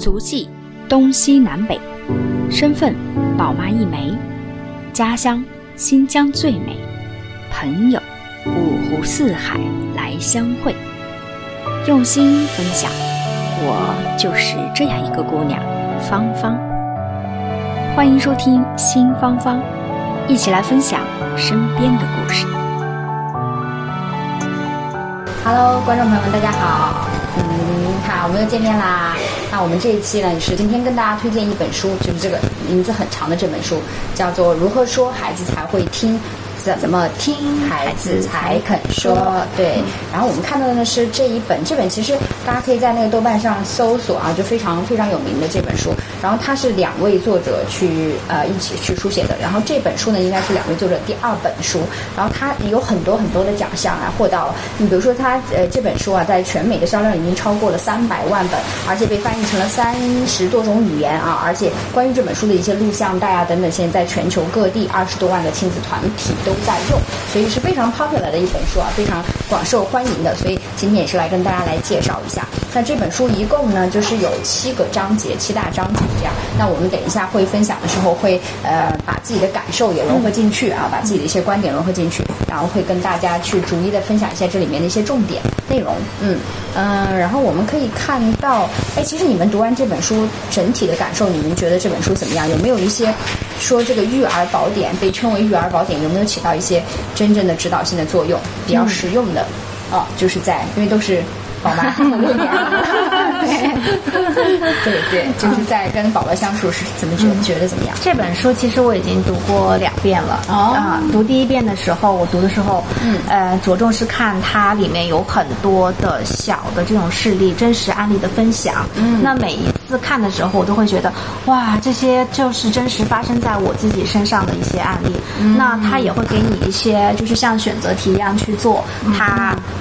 足迹东西南北，身份宝妈一枚，家乡新疆最美，朋友五湖四海来相会，用心分享，我就是这样一个姑娘，芳芳。欢迎收听新芳芳，一起来分享身边的故事。Hello，观众朋友们，大家好。嗯，好，我们又见面啦。那我们这一期呢，也是今天跟大家推荐一本书，就是这个名字很长的这本书，叫做《如何说孩子才会听》。怎么听孩子才肯说？对，然后我们看到的呢是这一本，这本其实大家可以在那个豆瓣上搜索啊，就非常非常有名的这本书。然后它是两位作者去呃一起去书写的。然后这本书呢，应该是两位作者第二本书。然后它有很多很多的奖项啊，获到了。你比如说它呃这本书啊，在全美的销量已经超过了三百万本，而且被翻译成了三十多种语言啊。而且关于这本书的一些录像带啊等等，现在在全球各地二十多万的亲子团体都在用，所以是非常 popular 的一本书啊，非常广受欢迎的。所以今天也是来跟大家来介绍一下。那这本书一共呢，就是有七个章节，七大章节这样。那我们等一下会分享的时候会呃把自己的感受也融合进去啊，把自己的一些观点融合进去，然后会跟大家去逐一的分享一下这里面的一些重点内容。嗯嗯、呃，然后我们可以看到，哎，其实你们读完这本书整体的感受，你们觉得这本书怎么样？有没有一些说这个育儿宝典被称为育儿宝典，有没有起到一些真正的指导性的作用，比较实用的？哦，就是在因为都是。宝妈 对对，就是在跟宝宝相处是怎么觉觉得怎么样？这本书其实我已经读过两遍了哦啊。读第一遍的时候，我读的时候，嗯呃，着重是看它里面有很多的小的这种事例、真实案例的分享。嗯那每一次看的时候，我都会觉得，哇，这些就是真实发生在我自己身上的一些案例。嗯那他也会给你一些，就是像选择题一样去做，嗯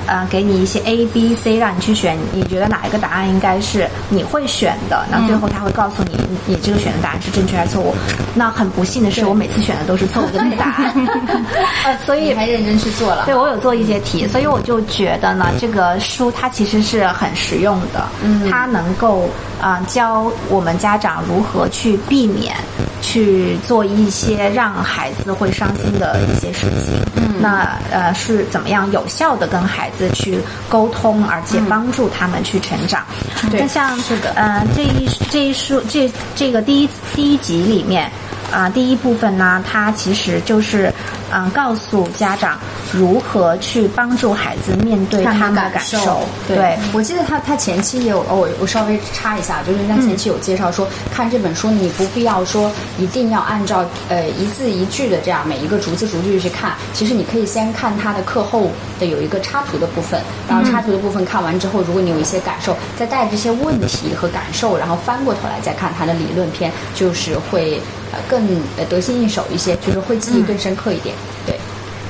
呃给你一些 A、B、C 让你去选，你觉得哪一个答案应该是你会选的？那最后他会告诉你，你这个选的答案是正确还是错误。那很不幸的是，我每次选的都是错误的那个答案，呃，所以还认真去做了。对我有做一些题，所以我就觉得呢，这个书它其实是很实用的，嗯它能够啊、呃教我们家长如何去避免去做一些让孩子会伤心的一些事情。嗯，那呃是怎么样有效的跟孩子去沟通，而且帮助他们去成长。对那像这个呃这一这一书这这个第一第一集里面。啊、第一部分呢，它其实就是，嗯、告诉家长如何去帮助孩子面对他们的感受。对，我记得他他前期也有，哦，我我稍微插一下，就是他前期有介绍说，看这本书你不必要说一定要按照呃一字一句的这样每一个逐字逐句去看，其实你可以先看它的课后的有一个插图的部分，然后插图的部分看完之后，如果你有一些感受，再带着这些问题和感受，然后翻过头来再看它的理论篇，就是会呃更呃得心应手一些，就是会记忆更深刻一点。对，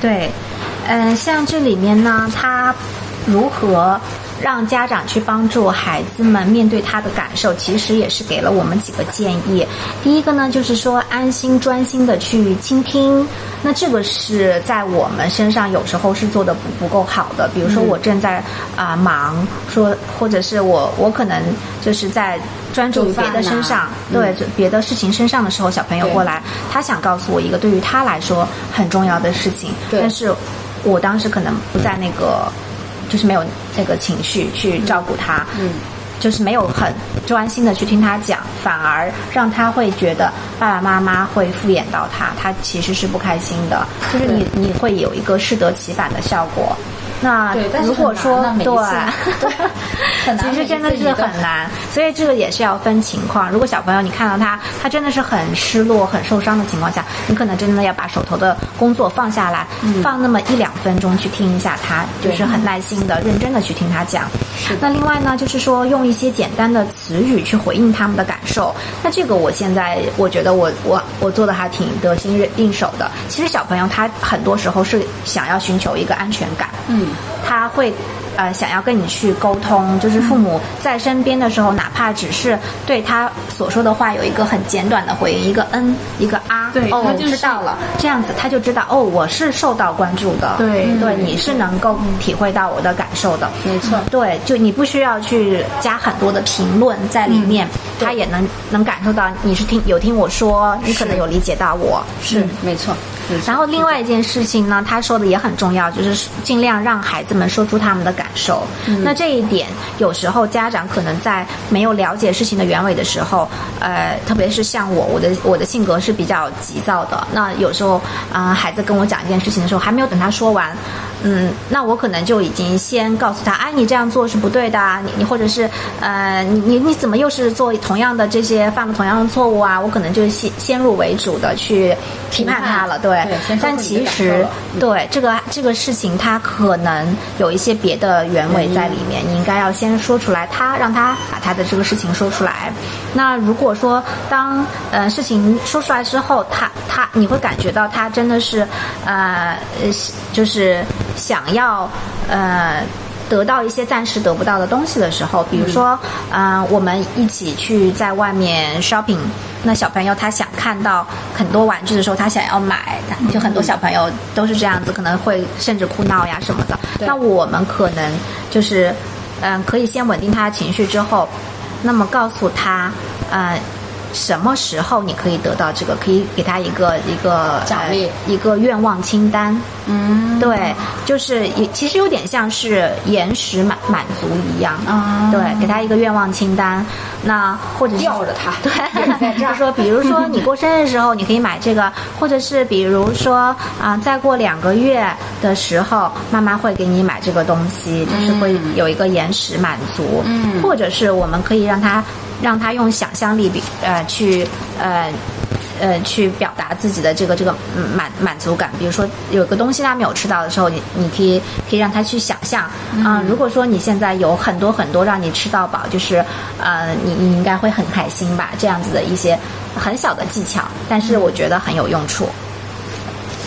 对，嗯、像这里面呢，他如何让家长去帮助孩子们面对他的感受，其实也是给了我们几个建议。第一个呢，就是说安心专心的去倾听。那这个是在我们身上有时候是做的不不够好的，比如说我正在啊、忙，说或者是我我可能就是在专注于别的身上，对别的事情身上的时候，小朋友过来，他想告诉我一个对于他来说很重要的事情，但是我当时可能不在那个，就是没有那个情绪去照顾他，嗯。就是没有很专心的去听他讲，反而让他会觉得爸爸妈妈会敷衍到他，他其实是不开心的。就是你你会有一个适得其反的效果。那如果说对对 其实真的是很难，所以这个也是要分情况。如果小朋友你看到他，他真的是很失落、很受伤的情况下，你可能真的要把手头的工作放下来，放那么一两分钟去听一下他，就是很耐心的、认真的去听他讲是。那另外呢，就是说用一些简单的词语去回应他们的感受。那这个我现在我觉得我我我做的还挺得心应手的。其实小朋友他很多时候是想要寻求一个安全感，嗯，他会呃想要跟你去沟通，就是父母在身边的时候，哪怕只是对他所说的话有一个很简短的回应，一个嗯，一个啊，对哦，他就是知道了，这样子他就知道哦，我是受到关注的，对对，你是能够体会到我的感受的，没错。对，就你不需要去加很多的评论在里面，他也能能感受到你是听有听我说，你可能有理解到我，是嗯。没错。然后另外一件事情呢，他说的也很重要，就是尽量让孩子们说出他们的感受。那这一点，有时候家长可能在没有了解事情的原委的时候，呃，特别是像我，我的我的性格是比较急躁的。那有时候啊、孩子跟我讲一件事情的时候，还没有等他说完，嗯，那我可能就已经先告诉他，哎，你这样做是不对的啊，你你或者是呃，你你你怎么又是做同样的这些犯了同样的错误啊？我可能就先先入为主的去批判他了，对。对但其实嗯对这个这个事情，他可能有一些别的原委在里面，你应该要先说出来，他让他把他的这个事情说出来。那如果说当呃事情说出来之后，他他你会感觉到他真的是呃呃就是想要呃。得到一些暂时得不到的东西的时候，比如说，嗯、我们一起去在外面 shopping，那小朋友他想看到很多玩具的时候，他想要买，就很多小朋友都是这样子，可能会甚至哭闹呀什么的。那我们可能就是，嗯、可以先稳定他的情绪之后，那么告诉他，呃。什么时候你可以得到这个？可以给他一个一个奖励。呃一个愿望清单。嗯，对，就是也其实有点像是延时满满足一样。啊对，给他一个愿望清单，那或者是吊着他 对就说比如说你过生日的时候你可以买这个，或者是比如说啊、再过两个月的时候，妈妈会给你买这个东西，就是会有一个延时满足，嗯。或者是我们可以让他让他用想象力比呃去呃。呃，去表达自己的这个这个嗯满满足感，比如说有个东西他没有吃到的时候，你你可以可以让他去想象啊、如果说你现在有很多很多让你吃到饱，就是呃，你你应该会很开心吧？这样子的一些很小的技巧，但是我觉得很有用处。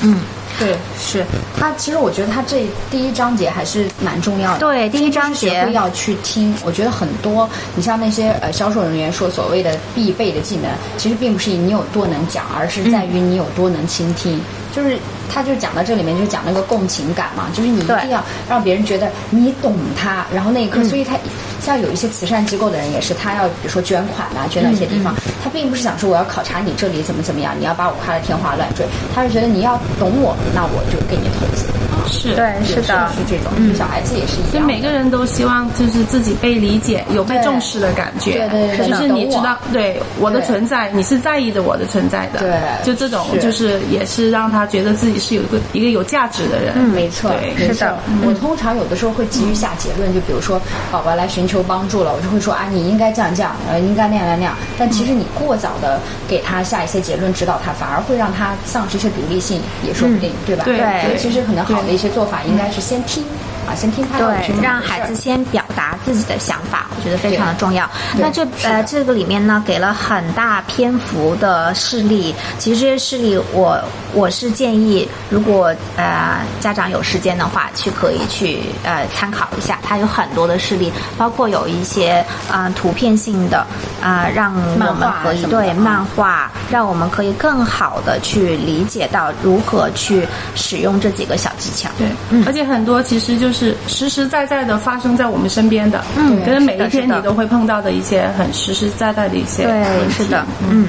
嗯，对，是他。其实我觉得他这第一章节还是蛮重要的。对第一章节会要去听。我觉得很多，你像那些呃销售人员说所谓的必备的技能，其实并不是你有多能讲，而是在于你有多能倾听。就是他就讲到这里面就讲那个共情感嘛，就是你一定要让别人觉得你懂他，然后那一刻，所以他像有一些慈善机构的人也是，他要比如说捐款啊、捐到一些地方，他并不是想说我要考察你这里怎么怎么样，你要把我夸得天花乱坠，他是觉得你要懂我，那我就给你投资。是对，是的，是这种，小孩子也是一所以样。每个人都希望就是自己被理解，有被重视的感觉。对对对就是你知道，对我的存在，你是在意着我的存在的。对就这种就是也是让他觉得自己是有一个一个有价值的人。嗯，没错，对是的。我通常有的时候会急于下结论，就比如说宝宝来寻求帮助了，我就会说啊，你应该这样这样，呃，应该那样那样。但其实你过早的给他下一些结论，指导他，反而会让他丧失一些独立性，也说不定，对吧？对对其实可能好的一些做法应该是先听。啊，先听他到底是怎对，么回事让孩子先表达自己的想法，我觉得非常的重要。那这呃这个里面呢，给了很大篇幅的事例。其实这些事例我，我是建议，如果呃家长有时间的话，去可以去呃参考一下。它有很多的事例，包括有一些呃图片性的啊、呃让我漫们可以对漫画，让我们可以更好的去理解到如何去使用这几个小技巧。对，嗯而且很多其实就是实实在在的发生在我们身边的，嗯可能每一天你都会碰到的一些很实实在在的一些对问，题是的，嗯。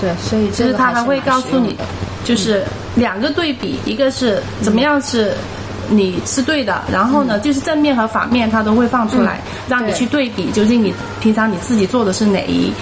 对，所以这个就是他还会告诉你就是两个对比，一个是怎么样是你是对的，然后呢，就是正面和反面他都会放出来，让你去对比，究竟你平常你自己做的是哪一。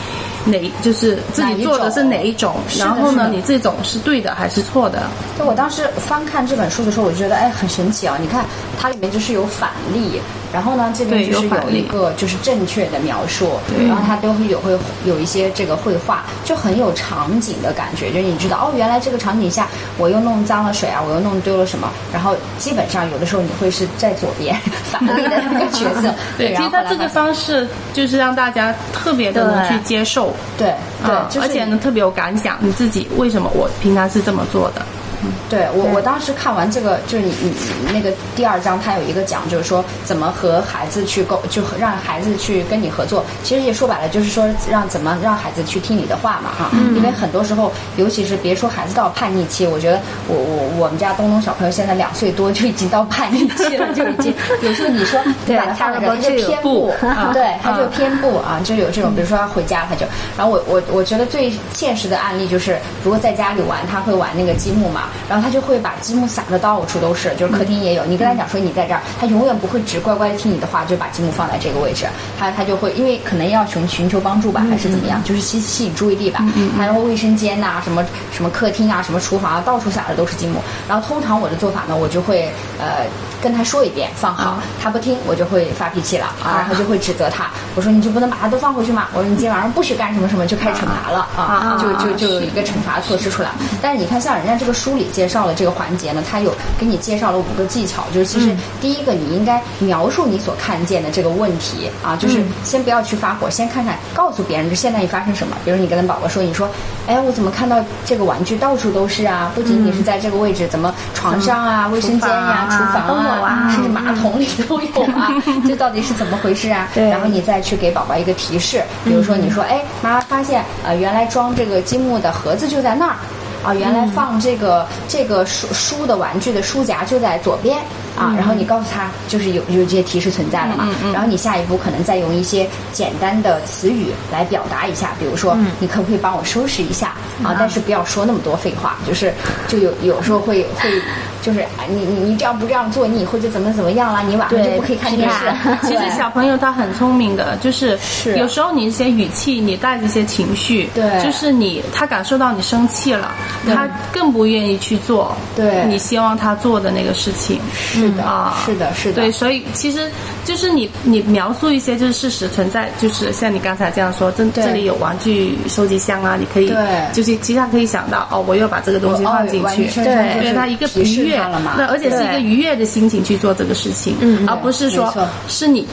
哪就是自己做的是哪一种，然后呢，你这种是对的还是错的？就我当时翻看这本书的时候，我就觉得哎很神奇啊！你看它里面就是有反例，然后呢这边就是有一个就是正确的描述，对然后它都会有会有一些这个绘画，就很有场景的感觉，就是你知道哦，原来这个场景下我又弄脏了水啊，我又弄丢了什么，然后基本上有的时候你会是在左边反例的那个角色，对，其实它这个方式就是让大家特别的能去接受，对对而且呢特别有感想，你自己为什么我平常是这么做的？对我，我当时看完这个，就是你你你那个第二章，它有一个讲，就是说怎么和孩子去沟，就让孩子去跟你合作。其实也说白了，就是说让怎么让孩子去听你的话嘛，哈。因为很多时候，尤其是别说孩子到叛逆期，我觉得我我我们家东东小朋友现在两岁多就已经到叛逆期了，就已经 有时候你说 你把他放在这儿，他就偏不，对，他就偏不啊，就有这种，比如说他回家他就，然后我我我觉得最现实的案例就是，如果在家里玩，他会玩那个积木嘛，然后他就会把积木撒的到处都是，就是客厅也有。你跟他讲说你在这儿，他永远不会只乖乖听你的话，就把积木放在这个位置。他他就会因为可能要寻寻求帮助吧，还是怎么样，就是吸吸引注意力吧。然后卫生间呐，什么什么客厅啊，什么厨房啊，到处撒的都是积木。然后通常我的做法呢，我就会呃。跟他说一遍放好，他不听，我就会发脾气了啊，然后就会指责他。我说你就不能把它都放回去吗？我说你今天晚上不许干什么什么，就开始惩罚了啊，就就就有一个惩罚措施出来。但是你看，像人家这个书里介绍的这个环节呢，他有给你介绍了五个技巧，就是其实第一个你应该描述你所看见的这个问题啊，就是先不要去发火，先看看告诉别人这现在你发生什么。比如你跟宝宝说，你说，哎，我怎么看到这个玩具到处都是啊？不仅仅是在这个位置，怎么床上啊、卫生间呀、厨房啊。啊，甚至马桶里都有啊，这到底是怎么回事啊？然后你再去给宝宝一个提示，比如说你说，哎，妈妈发现，呃，原来装这个积木的盒子就在那儿，啊，原来放这个这个书书的玩具的书夹就在左边。啊，然后你告诉他，就是有有这些提示存在了嘛，然后你下一步可能再用一些简单的词语来表达一下，比如说，你可不可以帮我收拾一下？啊？但是不要说那么多废话，就是就有有时候会会就是你你你这样不这样做，你以后就怎么怎么样了，你晚上就不可以看电视。其实小朋友他很聪明的，就是有时候你一些语气，你带着一些情绪，对，就是你他感受到你生气了，他更不愿意去做，对，你希望他做的那个事情。是的啊，是的，是的，对，所以其实就是你你描述一些就是事实存在，就是像你刚才这样说，这这里有玩具收集箱啊，你可以，就是其实他可以想到哦，我要把这个东西放进去，对，对他一个愉悦，那而且是一个愉悦的心情去做这个事情，嗯，而不是说是你。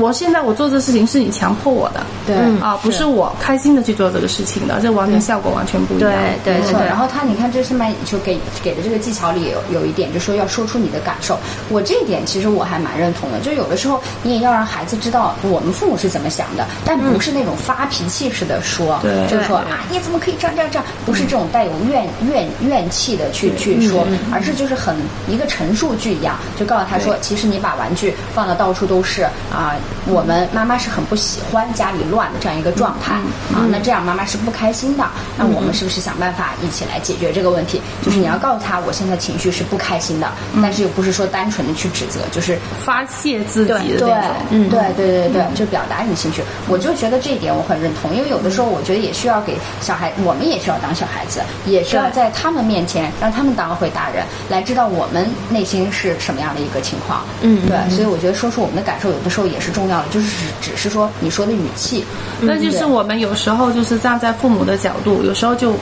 我现在我做这事情是你强迫我的，对啊，不是我开心的去做这个事情的，这完全效果完全不一样。对对对。然后他，你看这上面就给给的这个技巧里有有一点，就说要说出你的感受。我这一点其实我还蛮认同的，就有的时候你也要让孩子知道我们父母是怎么想的，但不是那种发脾气似的说，就是说啊你怎么可以这样这样这样，不是这种带有怨怨怨气的去去说，而是就是很一个陈述句一样，就告诉他说，其实你把玩具放的到处都是啊。我们妈妈是很不喜欢家里乱的这样一个状态啊，那这样妈妈是不开心的。那我们是不是想办法一起来解决这个问题？就是你要告诉他，我现在情绪是不开心的，但是又不是说单纯的去指责，就是发泄自己的那种。嗯，对对对对，就表达你情绪。我就觉得这一点我很认同，因为有的时候我觉得也需要给小孩，我们也需要当小孩子，也需要在他们面前让他们当回大人，来知道我们内心是什么样的一个情况。嗯，对，所以我觉得说出我们的感受，有的时候也是重。重要的就是只是说你说的语气，那就是我们有时候就是站在父母的角度，有时候就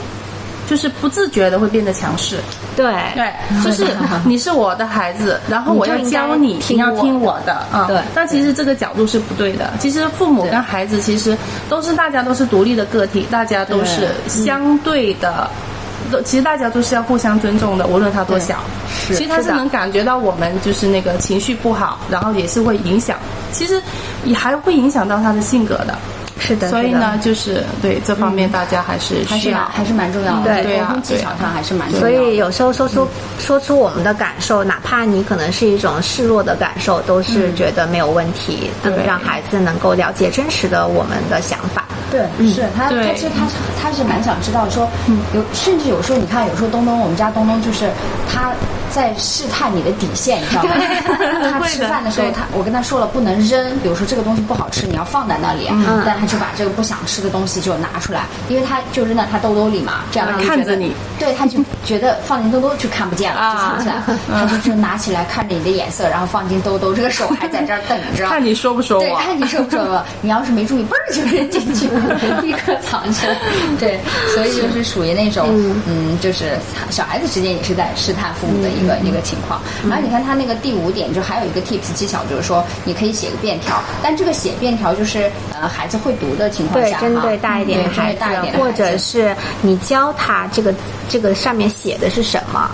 就是不自觉的会变得强势。对对，就是你是我的孩子，然后我要教你，你要听我的啊。对，但其实这个角度是不对的。其实父母跟孩子其实都是大家都是独立的个体，大家都是相对的。都其实大家都是要互相尊重的，无论他多小，其实他是能感觉到我们就是那个情绪不好，然后也是会影响，其实也还会影响到他的性格的。是的，所以呢，就是对这方面大家还是需要，还是蛮重要的。对，沟通技巧上还是蛮重要的。所以有时候说出说出我们的感受，哪怕你可能是一种示弱的感受，都是觉得没有问题。对，让孩子能够了解真实的我们的想法。对，是他，他其实他他是蛮想知道说，有甚至有时候你看，有时候东东，我们家东东就是他在试探你的底线，你知道吗？他吃饭的时候，他我跟他说了不能扔，比如说这个东西不好吃，你要放在那里，但他就把这个不想吃的东西就拿出来，因为他就扔在他兜兜里嘛，这样他看着你，对，他就觉得放进兜兜就看不见了，就藏起来，他就就拿起来看着你的眼色，然后放进兜兜，这个手还在这儿等着，看你说不说我，对，看你说不说我，你要是没注意，嘣儿就扔进去。立刻藏起来，对，所以就是属于那种，嗯，就是小孩子之间也是在试探父母的一个一个情况。然后你看他那个第五点，就还有一个 tips 技巧，就是说你可以写个便条，但这个写便条就是呃孩子会读的情况下，对，针对大一点的孩子，或者是你教他这个这个上面写的是什么。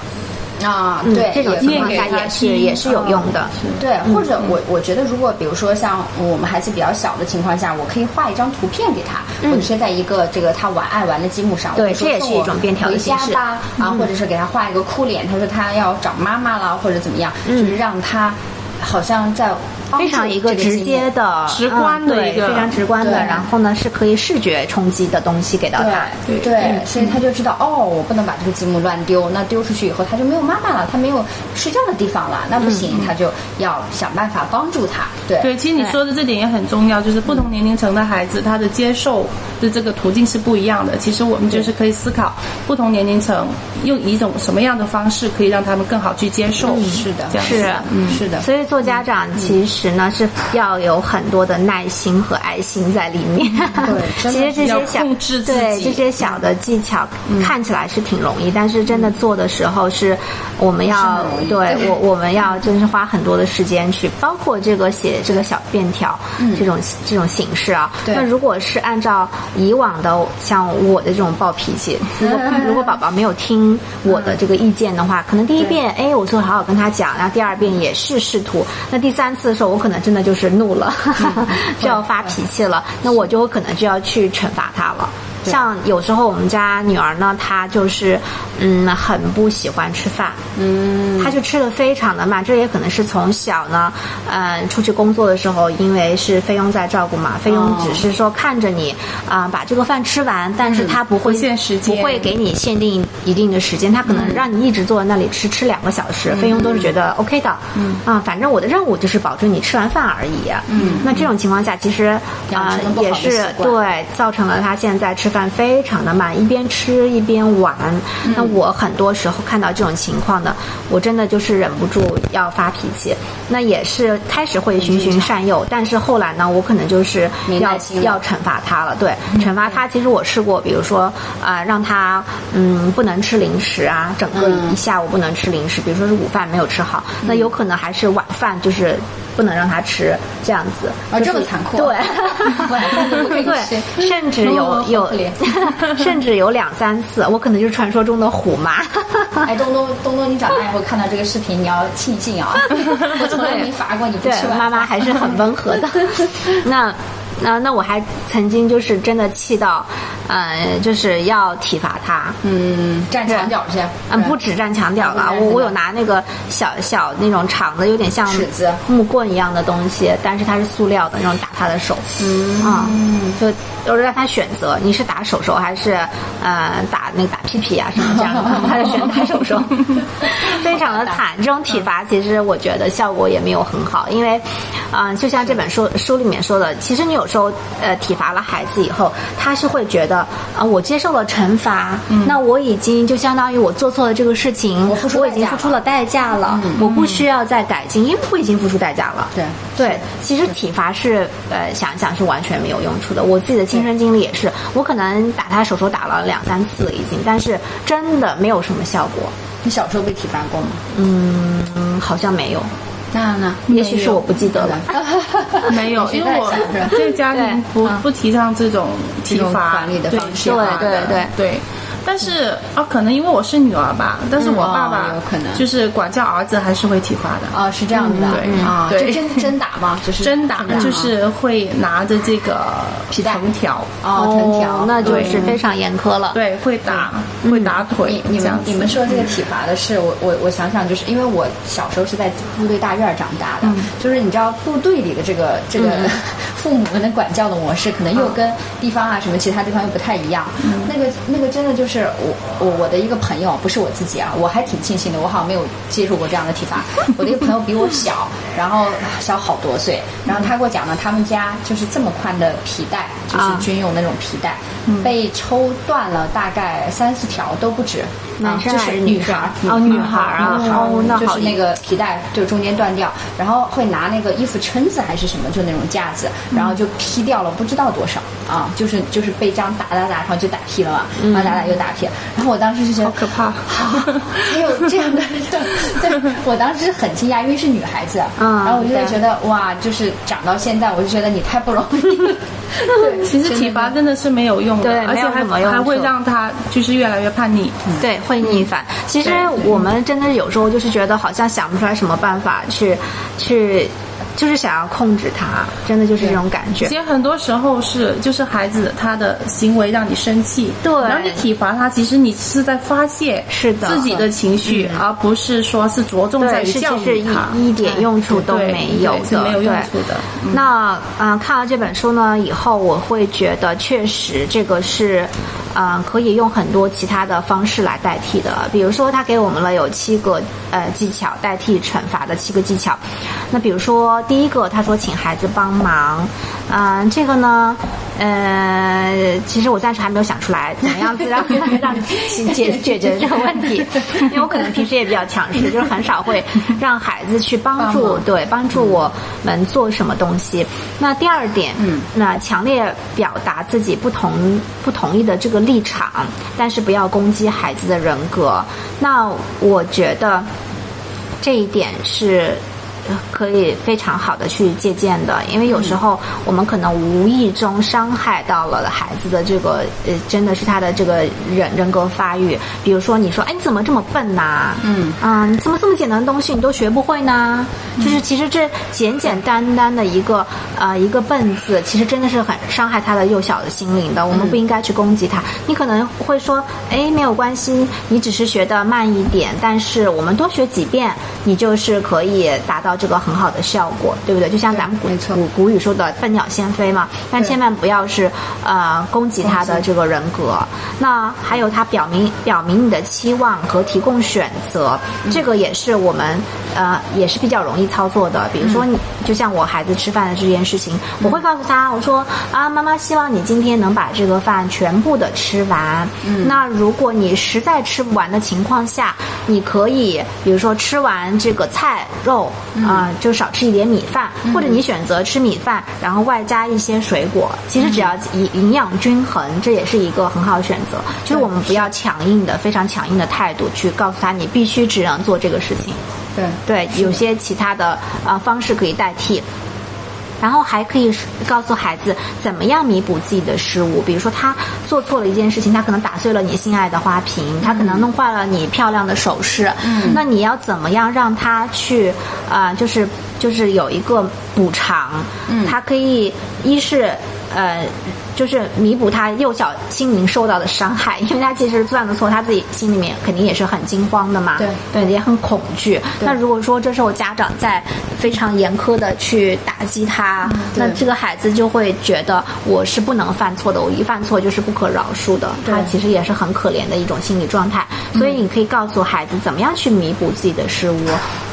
嗯啊对这种情况下他也是也是有用的。对，或者我我觉得，如果比如说像我们孩子比较小的情况下，我可以画一张图片给他，或者贴在一个这个他玩爱玩的积木上。对这也是一种便条的回家形式吧，啊，或者是给他画一个哭脸，他说他要找妈妈了，或者怎么样，就是让他好像在非常一个直接的、直观的一个非常直观的，然后呢是可以视觉冲击的东西给到他。对对，所以他就知道哦，我不能把这个积木乱丢，那丢出去以后他就没有妈妈了，他没有睡觉的地方了，那不行，他就要想办法帮助他。对对，其实你说的这点也很重要，就是不同年龄层的孩子，他的接受的这个途径是不一样的。其实我们就是可以思考，不同年龄层用一种什么样的方式可以让他们更好去接受。是的是，嗯，是的。所以做家长其实呢是要有很多的耐心和爱心在里面。对 其实这些小对这些小的技巧看起来是挺容易，但是真的做的时候是我们要对对我我们要真是花很多的时间去，包括这个写这个小便条这种这种形式啊。对。那如果是按照以往的像我的这种暴脾气，如 果如果宝宝没有听我的这个意见的话，可能第一遍哎我就好好跟他讲，然后第二遍也是试图，那第三次的时候我可能真的就是怒了，就要发脾脾气了，那我就可能就要去惩罚他了。像有时候我们家女儿呢，她就是嗯很不喜欢吃饭，嗯，她就吃的非常的慢，这也可能是从小呢，嗯，出去工作的时候，因为是菲佣在照顾嘛，菲佣只是说看着你啊、把这个饭吃完，但是她不会不限时间。不会给你限定一定的时间，她可能让你一直坐在那里吃吃两个小时，菲佣都是觉得 OK 的，嗯。啊，反正我的任务就是保证你吃完饭而已，嗯，那这种情况下，其实啊、也是对造成了她现在吃饭非常的慢，一边吃一边玩。那我很多时候看到这种情况的，我真的就是忍不住要发脾气。那也是开始会循循善诱，但是后来呢，我可能就是要要惩罚他了。对，惩罚他，其实我试过，比如说啊、让他嗯不能吃零食啊，整个一下午不能吃零食，比如说是午饭没有吃好，那有可能还是晚饭就是。不能让他吃这样子，啊这么残酷对，对，吃甚至有哦有 甚至有两三次，我可能就是传说中的虎妈。哎，东东，东东，你长大以后看到这个视频，你要庆幸啊！我从来没罚过你不对吃，晚妈妈还是很温和的。那那那我还曾经就是真的气到，呃，就是要体罚他。嗯，站墙角去。嗯，不止站墙角了，嗯我我有拿那个小小那种长的，有点像尺子木棍一样的东西，但是它是塑料的那种，打他的手。嗯啊，就就是让他选择，你是打手手还是呃打那个打屁屁啊什么这样的，他就选 打手手，非常的惨。这种体罚其实我觉得效果也没有很好，因为嗯、呃就像这本书书里面说的，其实你有时候呃体罚了孩子以后，他是会觉得啊、我接受了惩罚，那我已经就相当于我做错了这个事情，我付出我已经付出了代价了，我不需要再改进，因为我已经付出代价了。对对，其实体罚是呃想想是完全没有用处的。我自己的亲身经历也是，我可能打他手手打了两三次了已经，但是真的没有什么效果。你小时候被体罚过吗？嗯，好像没有，那呢？也许是我不记得了。没有，因为我这个家庭不 不提倡这种体罚管理的方式对的对对。但是啊，可能因为我是女儿吧，但是我爸爸哦有可能。就是管教儿子还是会体罚的。啊，是这样子的。对啊，对。就真真打吗？就是真打就是会拿着这个皮带。藤条，啊，藤条，那就是非常严苛了。对，会打，会打腿你，们你们说这个体罚的事，我我我想想，就是因为我小时候是在部队大院长大的，就是你知道部队里的这个这个 父母们的管教的模式，可能又跟地方啊什么其他地方又不太一样。那个那个真的就是我我我的一个朋友，不是我自己啊，我还挺庆幸的，我好像没有接受过这样的体罚。我的一个朋友比我小，然后小好多岁，然后他给我讲呢，他们家就是这么宽的皮带，就是啊军用那种皮带，被抽断了大概三四条都不止。男生就是还是女孩儿哦女孩儿啊哦那好就是那个皮带就中间断掉，然后会拿那个衣服撑子还是什么，就那种架子，然后就劈掉了不知道多少啊，就是就是被这样打打打，然后就打劈了嘛，然后打打又打劈，然后我当时就觉得好可怕好还有这样的，对我当时很惊讶，因为是女孩子，嗯然后我就会对觉得哇，就是长到现在，我就觉得你太不容易了。对，其实体罚真的是没有用的，对而且还还会让他就是越来越叛逆。对，会逆反。其实我们真的有时候就是觉得好像想不出来什么办法去去，就是想要控制他，真的就是这种感觉其。实很多时候是就是孩子他的行为让你生气，对然后你体罚他，其实你是在发泄是的自己的情绪，而不是说是着重在，于教育他。一点用处都没有的，没有用处的。嗯那嗯、呃看了这本书呢以后，我会觉得确实这个是，嗯、可以用很多其他的方式来代替的。比如说，他给我们了有七个呃技巧代替惩罚的七个技巧。那比如说第一个，他说请孩子帮忙，嗯、这个呢。呃，其实我暂时还没有想出来怎么样子让让解 解决这个问题，因为我可能平时也比较强势，就是很少会让孩子去帮助帮对帮助我们做什么东西。那第二点，嗯，那强烈表达自己不同不同意的这个立场，但是不要攻击孩子的人格。那我觉得这一点是。呃可以非常好的去借鉴的，因为有时候我们可能无意中伤害到了孩子的这个呃，真的是他的这个人人格发育。比如说，你说，哎，你怎么这么笨呐、嗯啊，你怎么这么简单的东西你都学不会呢？就是其实这简简单单的一个呃一个笨字，其实真的是很伤害他的幼小的心灵的。我们不应该去攻击他。你可能会说，哎，没有关系，你只是学的慢一点，但是我们多学几遍，你就是可以达到这个很好的效果，对不对？就像咱们古古古语说的“笨鸟先飞”嘛，但千万不要是呃攻击他的这个人格。那还有他表明表明你的期望和提供选择，这个也是我们呃也是比较容易操作的。比如说你就像我孩子吃饭的这件事情，我会告诉他，我说啊，妈妈希望你今天能把这个饭全部的吃完。那如果你实在吃不完的情况下，你可以比如说吃完这个菜肉啊、就少吃一点米饭，或者你选择吃米饭，然后外加一些水果。其实只要营营养均衡，这也是一个很好的选择。就是我们不要强硬的、非常强硬的态度去告诉他，你必须只能做这个事情。对对，有些其他的呃方式可以代替。然后还可以告诉孩子怎么样弥补自己的失误，比如说他做错了一件事情，他可能打碎了你心爱的花瓶，他可能弄坏了你漂亮的首饰，嗯，那你要怎么样让他去啊、呃就是就是有一个补偿，嗯，他可以一是呃。就是弥补他幼小心灵受到的伤害，因为他其实犯了错，他自己心里面肯定也是很惊慌的嘛，对对，也很恐惧。那如果说这时候家长在非常严苛的去打击他，那这个孩子就会觉得我是不能犯错的，我一犯错就是不可饶恕的。他其实也是很可怜的一种心理状态。所以你可以告诉孩子怎么样去弥补自己的失误，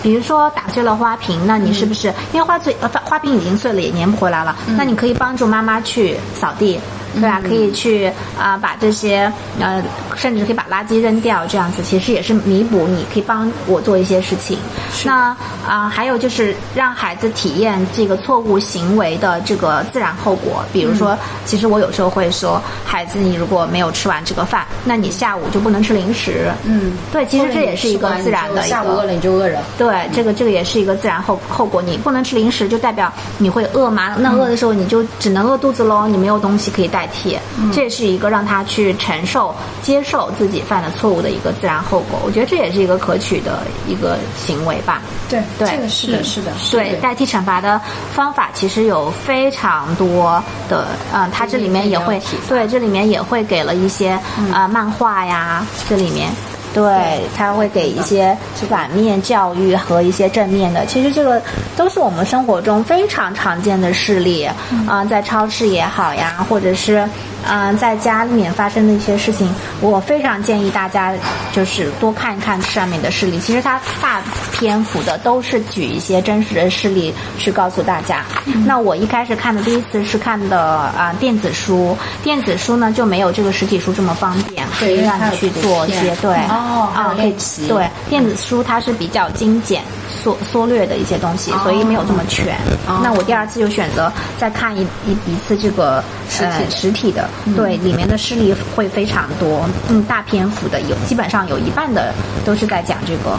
比如说打碎了花瓶，那你是不是、因为花碎呃花瓶已经碎了也粘不回来了，那你可以帮助妈妈去扫地。对啊，可以去啊、把这些呃，甚至可以把垃圾扔掉，这样子其实也是弥补，你可以帮我做一些事情。那啊、还有就是让孩子体验这个错误行为的这个自然后果。比如说，其实我有时候会说，孩子，你如果没有吃完这个饭，那你下午就不能吃零食。嗯，对，其实这也是一个自然的一个下午饿了你就饿着，对，这个这个也是一个自然后后果。你不能吃零食，就代表你会饿吗？那饿的时候你就只能饿肚子喽，你没有东西可以代替。这也是一个让他去承受、接受自己犯的错误的一个自然后果。我觉得这也是一个可取的一个行为吧。对对这个是的，是的，对，代替惩罚的方法其实有非常多的，嗯、它这里面也会对，这里面也会给了一些呃漫画呀，这里面。对，他会给一些反面教育和一些正面的。其实这个都是我们生活中非常常见的事例，啊、在超市也好呀，或者是嗯、在家里面发生的一些事情，我非常建议大家就是多看一看上面的事例。其实它大篇幅的都是举一些真实的事例去告诉大家。那我一开始看的第一次是看的啊、电子书，电子书呢就没有这个实体书这么方便，可以让你去做一些对哦还有啊可以练习对电子书它是比较精简缩缩略的一些东西，所以没有这么全。那我第二次就选择再看一一一次这个呃实体的，对里面的事例会非常多，嗯，大篇幅的有基本上有一半的都是在讲这个，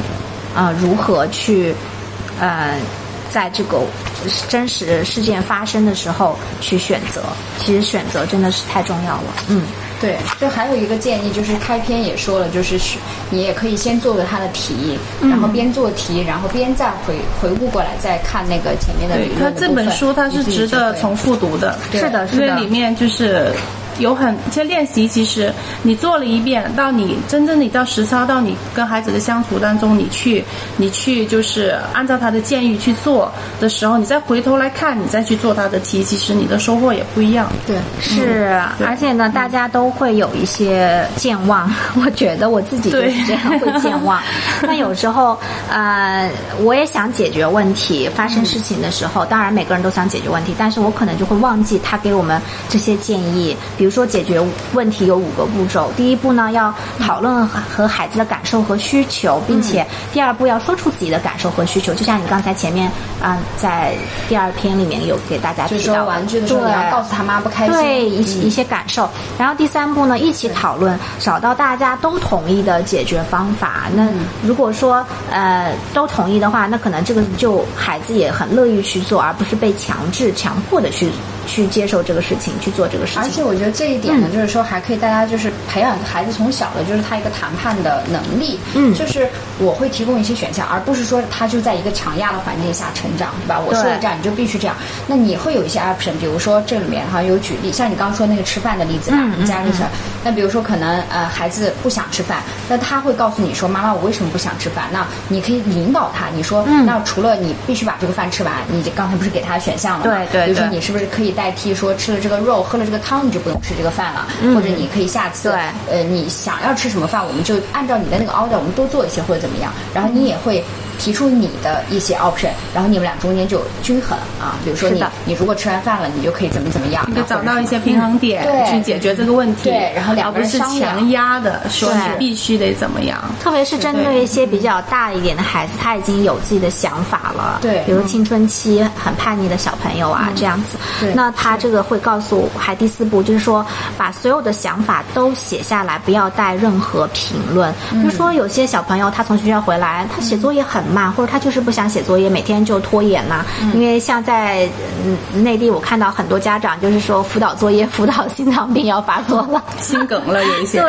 啊，如何去呃在这个真实事件发生的时候去选择。其实选择真的是太重要了。嗯，对，就还有一个建议，就是开篇也说了，就是是你也可以先做个它的题，然后边做题，然后边再回回顾过来，再看那个前面的理对，论的它这本书它是值得重复读的。是的，因是的。为里面就是有很这些练习，其实你做了一遍，到你真正你到实操，到你跟孩子的相处当中，你去你去就是按照他的建议去做的时候，你再回头来看，你再去做他的题，其实你的收获也不一样。对，是，对而且呢，大家都会有一些健忘。我觉得我自己就是这样，会健忘。那有时候，呃，我也想解决问题，发生事情的时候，当然每个人都想解决问题，但是我可能就会忘记他给我们这些建议。比如说，解决问题有五个步骤，第一步呢，要讨论和孩子的感受和需求，并且第二步要说出自己的感受和需求。就像你刚才前面啊、在第二篇里面有给大家提到玩具的时候，你要告诉他妈不开心，对一些嗯一些感受。然后第三步呢，一起讨论，找到大家都同意的解决方法。那嗯如果说呃都同意的话，那可能这个就孩子也很乐意去做，而不是被强制、强迫的去去接受这个事情，去做这个事情。而且我觉得这一点呢，就是说还可以大家就是培养孩子从小的就是他一个谈判的能力，嗯。就是我会提供一些选项，而不是说他就在一个强压的环境下成长，对吧？我说的这样你就必须这样，那你会有一些 option，比如说这里面好像有举例，像你刚刚说那个吃饭的例子吧，嗯你家里是，那比如说可能呃孩子不想吃饭，那他会告诉你说妈妈我为什么不想吃饭？那你可以引导他，你说、嗯那除了你必须把这个饭吃完，你刚才不是给他选项了吗？对对比如说你是不是可以代替说吃了这个肉，喝了这个汤，你就不用吃这个饭了？嗯或者你可以下次，对呃，你想要吃什么饭，我们就按照你的那个 order，我们多做一些或者怎么样。然后你也会提出你的一些 option，然后你们俩中间就均衡啊。比如说你是的你如果吃完饭了，你就可以怎么怎么样，你就啊找到一些平衡点、对去解决这个问题，对然后两个而不是人商量强压的说对你必须得怎么样。特别是针对一些比较大一点的孩子，他已经有自己的想法了，对比如青春期很叛逆的小朋友啊，这样子对，那他这个会告诉还第四步，就是说把所有的想法都写下来，不要带任何评论。比如说有些小朋友他从学校回来，他写作业很慢，或者他就是不想写作业，每天就拖延呐、因为像在嗯内地，我看到很多家长就是说辅导作业辅导心脏病要发作了。心梗了有一些，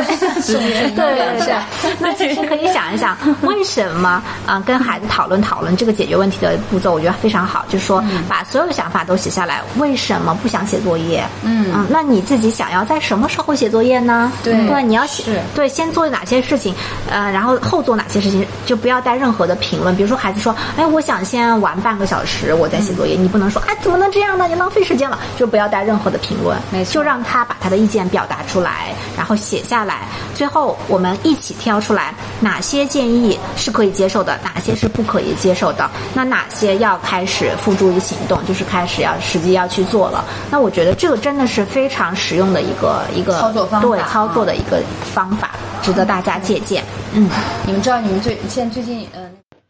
对对对，那其实可以想一想，为什么啊、呃跟孩子讨论讨论这个解决问题的步骤，我觉得非常好，就是说把所有的想法都写下来，为什么不想写作业？嗯那你自己想要在什么时候写作业呢？对对，你要写对先做哪些事情，呃，然后后做哪些事情，就不要带任何的评论。比如说孩子说，哎，我想先玩半个小时，我再写作业，你不能说，哎，怎么能这样呢？你浪费时间了，就不要带任何的评论，没错就让他把他的意见表达出来，然后写下来，最后我们一起挑出来哪些建议是可以接受的，哪些是不可以接受的，那哪些要开始付诸于行动，就是开始要实际要去做了。那我觉得这个真的是非常实用的一个一个操作方法对操作的一个方法，值得大家借鉴。嗯。你们知道你们最现在最近呃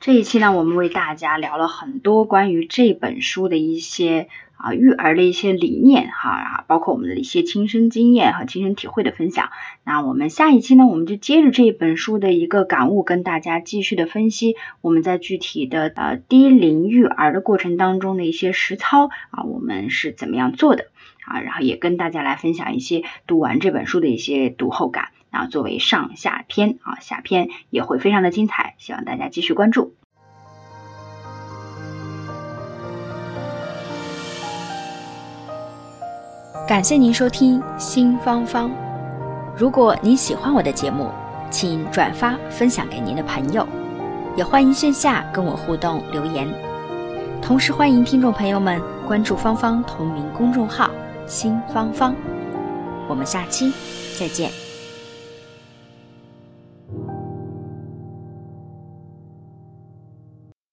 这一期呢，我们为大家聊了很多关于这本书的一些啊育儿的一些理念哈，包括我们的一些亲身经验和亲身体会的分享。那我们下一期呢，我们就接着这本书的一个感悟，跟大家继续的分析我们在具体的呃低龄育儿的过程当中的一些实操啊，我们是怎么样做的啊，然后也跟大家来分享一些读完这本书的一些读后感。啊，作为上下篇啊，下篇也会非常的精彩，希望大家继续关注。感谢您收听新芳芳。如果您喜欢我的节目，请转发分享给您的朋友，也欢迎线下跟我互动留言。同时欢迎听众朋友们关注芳芳同名公众号“新芳芳”。我们下期再见。